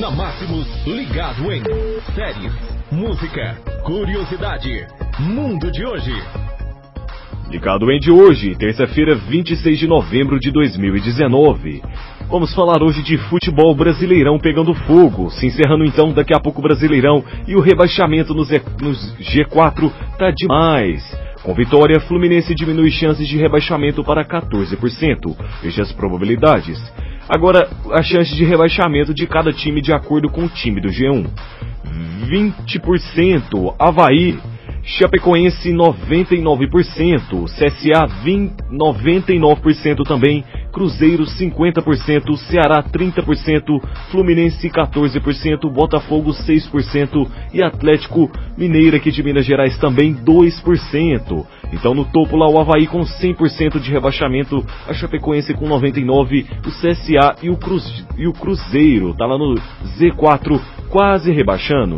Na Máximos, ligado em séries, música, curiosidade, mundo de hoje. Ligado em de hoje, terça-feira, 26 de novembro de 2019. Vamos falar hoje de futebol brasileirão pegando fogo, se encerrando então daqui a pouco o Brasileirão e o rebaixamento nos G4 tá demais. Com vitória, Fluminense diminui chances de rebaixamento para 14%. Veja as probabilidades. Agora, a chance de rebaixamento de cada time de acordo com o time do G1. 20% Havaí, Chapecoense 99%, CSA 20, 99% também, Cruzeiro 50%, Ceará 30%, Fluminense 14%, Botafogo 6% e Atlético Mineiro aqui de Minas Gerais também 2%. Então no topo lá o Havaí com 100% de rebaixamento, a Chapecoense com 99%, o CSA e o, Cruz, e o Cruzeiro tá lá no Z4 quase rebaixando.